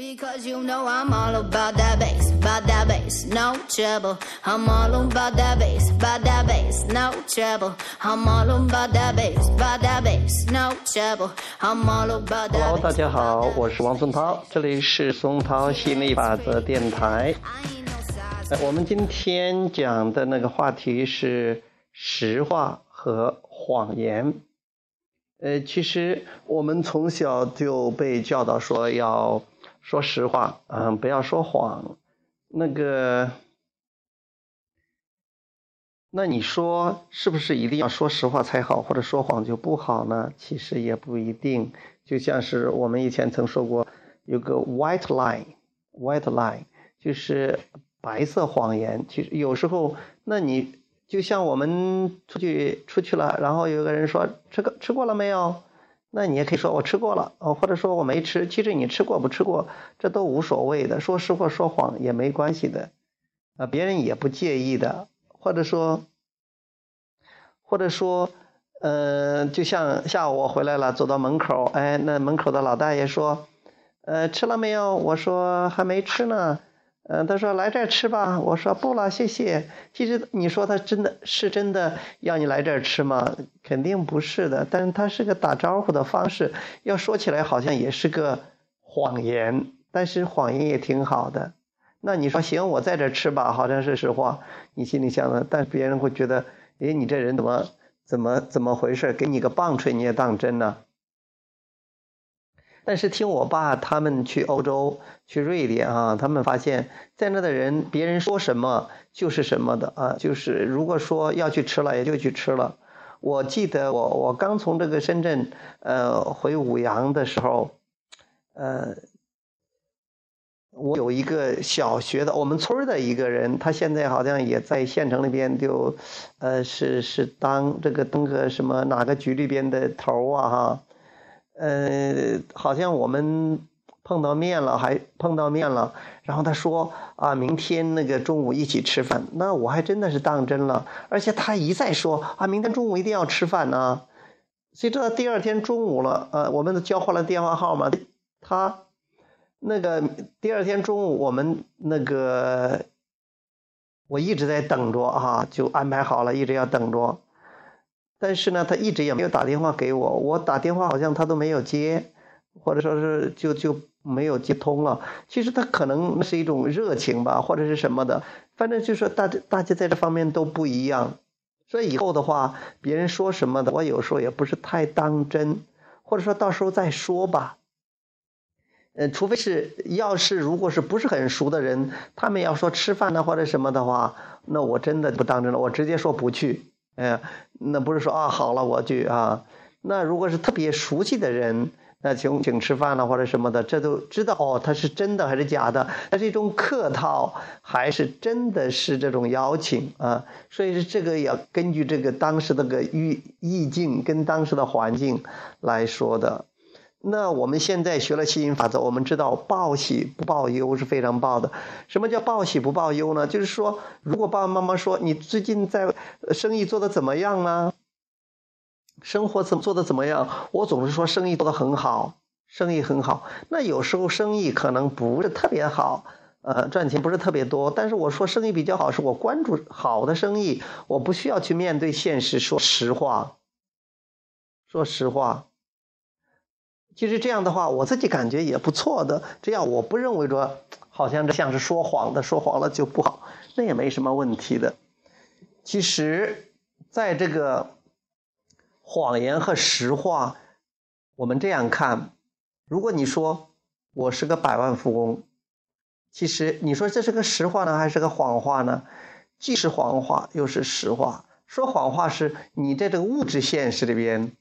Because you know I'm all about that bass, about that bass, no trouble. I'm all about that bass, about that bass, no trouble. I'm all about that bass, about that bass, no trouble. I'm all about that Hello，大家好，我是王松涛，这里是松涛心理法则电台。我们今天讲的那个话题是实话和谎言。呃，其实我们从小就被教导说要说实话，嗯，不要说谎。那个，那你说是不是一定要说实话才好，或者说谎就不好呢？其实也不一定。就像是我们以前曾说过，有个 white lie，white lie 就是白色谎言。其实有时候，那你就像我们出去出去了，然后有个人说吃个吃过了没有？那你也可以说我吃过了，哦，或者说我没吃。其实你吃过不吃过，这都无所谓的，说实话说谎也没关系的，啊，别人也不介意的。或者说，或者说，呃，就像下午我回来了，走到门口，哎，那门口的老大爷说，呃，吃了没有？我说还没吃呢。嗯、他说来这儿吃吧。我说不了，谢谢。其实你说他真的是真的要你来这儿吃吗？肯定不是的。但是他是个打招呼的方式，要说起来好像也是个谎言，但是谎言也挺好的。那你说行，我在这儿吃吧，好像是实话。你心里想的，但别人会觉得，诶，你这人怎么怎么怎么回事？给你个棒槌你也当真呢？但是听我爸他们去欧洲、去瑞典啊，他们发现，在那的人，别人说什么就是什么的啊，就是如果说要去吃了，也就去吃了。我记得我我刚从这个深圳呃回五羊的时候，呃，我有一个小学的我们村的一个人，他现在好像也在县城那边就，呃是是当这个当个什么哪个局里边的头啊哈。呃，好像我们碰到面了，还碰到面了。然后他说啊，明天那个中午一起吃饭。那我还真的是当真了，而且他一再说啊，明天中午一定要吃饭呢。谁知道第二天中午了，呃，我们交换了电话号码，他那个第二天中午我们那个我一直在等着啊，就安排好了，一直要等着。但是呢，他一直也没有打电话给我，我打电话好像他都没有接，或者说是就就没有接通了。其实他可能是一种热情吧，或者是什么的，反正就是说大家大家在这方面都不一样。所以以后的话，别人说什么的，我有时候也不是太当真，或者说到时候再说吧。呃，除非是要是如果是不是很熟的人，他们要说吃饭呢或者什么的话，那我真的不当真了，我直接说不去。哎，那不是说啊，好了，我去啊。那如果是特别熟悉的人，那请请吃饭了或者什么的，这都知道哦，他是真的还是假的？他是一种客套，还是真的是这种邀请啊？所以是这个要根据这个当时的个意意境跟当时的环境来说的。那我们现在学了吸引法则，我们知道报喜不报忧是非常报的。什么叫报喜不报忧呢？就是说，如果爸爸妈妈说你最近在生意做的怎么样呢？生活怎么做的怎么样？我总是说生意做得很好，生意很好。那有时候生意可能不是特别好，呃，赚钱不是特别多。但是我说生意比较好，是我关注好的生意，我不需要去面对现实，说实话，说实话。其实这样的话，我自己感觉也不错的。这样我不认为说，好像这像是说谎的，说谎了就不好，那也没什么问题的。其实，在这个谎言和实话，我们这样看，如果你说我是个百万富翁，其实你说这是个实话呢，还是个谎话呢？既是谎话，又是实话。说谎话是你在这个物质现实里边。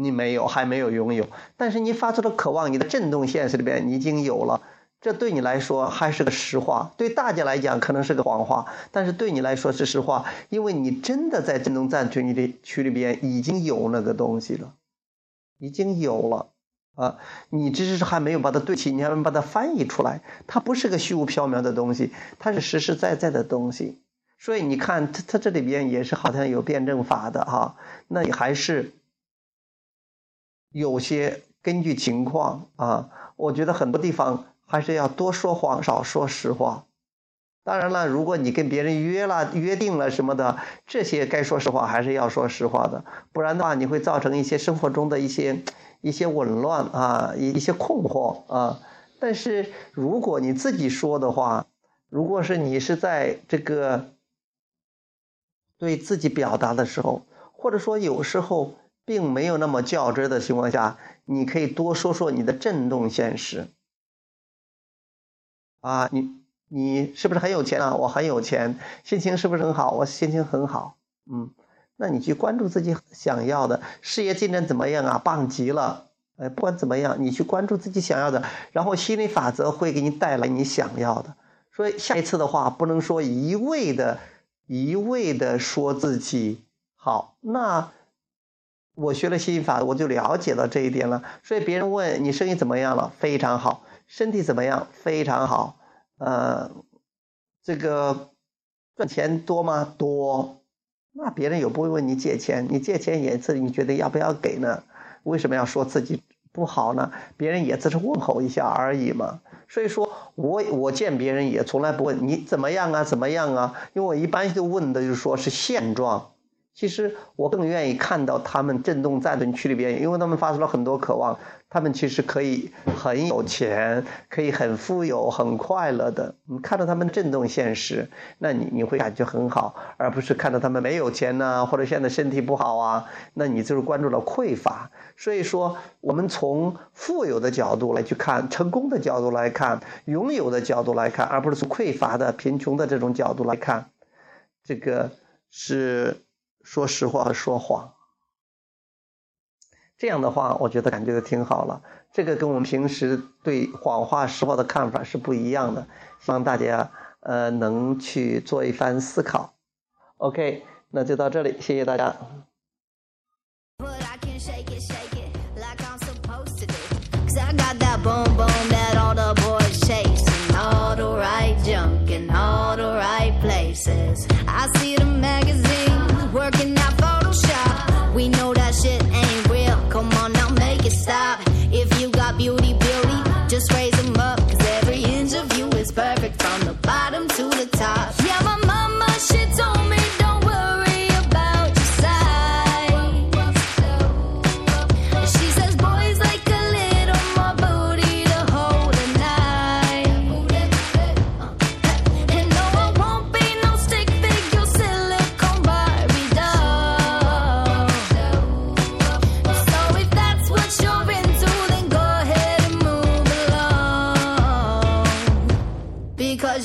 你没有，还没有拥有，但是你发出的渴望，你的震动现实里边你已经有了，这对你来说还是个实话，对大家来讲可能是个谎话，但是对你来说是实话，因为你真的在震动站区里区里边已经有那个东西了，已经有了啊，你只是还没有把它对齐，你还没把它翻译出来，它不是个虚无缥缈的东西，它是实实在在的东西，所以你看它它这里边也是好像有辩证法的哈，那你还是。有些根据情况啊，我觉得很多地方还是要多说谎，少说实话。当然了，如果你跟别人约了、约定了什么的，这些该说实话还是要说实话的，不然的话，你会造成一些生活中的一些一些紊乱啊，一一些困惑啊。但是如果你自己说的话，如果是你是在这个对自己表达的时候，或者说有时候并没有那么较真的情况下，你可以多说说你的震动现实啊，你。你是不是很有钱啊？我很有钱，心情是不是很好？我心情很好，嗯，那你去关注自己想要的事业进展怎么样啊？棒极了，哎，不管怎么样，你去关注自己想要的，然后心理法则会给你带来你想要的。所以下一次的话，不能说一味的、一味的说自己好。那我学了心法，我就了解到这一点了。所以别人问你生意怎么样了？非常好，身体怎么样？非常好。呃，这个赚钱多吗？多。那别人又不会问你借钱，你借钱也是你觉得要不要给呢？为什么要说自己不好呢？别人也只是问候一下而已嘛。所以说我我见别人也从来不问你怎么样啊，怎么样啊，因为我一般就问的就是说是现状。其实我更愿意看到他们震动在的区里边，因为他们发出了很多渴望，他们其实可以很有钱，可以很富有、很快乐的。你看到他们震动现实，那你你会感觉很好，而不是看到他们没有钱呐，或者现在身体不好啊，那你就是关注了匮乏。所以说，我们从富有的角度来去看，成功的角度来看，拥有的角度来看，而不是从匮乏的、贫穷的这种角度来看，这个是。说实话和说谎，这样的话，我觉得感觉的挺好了。这个跟我们平时对谎话实话的看法是不一样的，希望大家呃能去做一番思考。OK，那就到这里，谢谢大家。working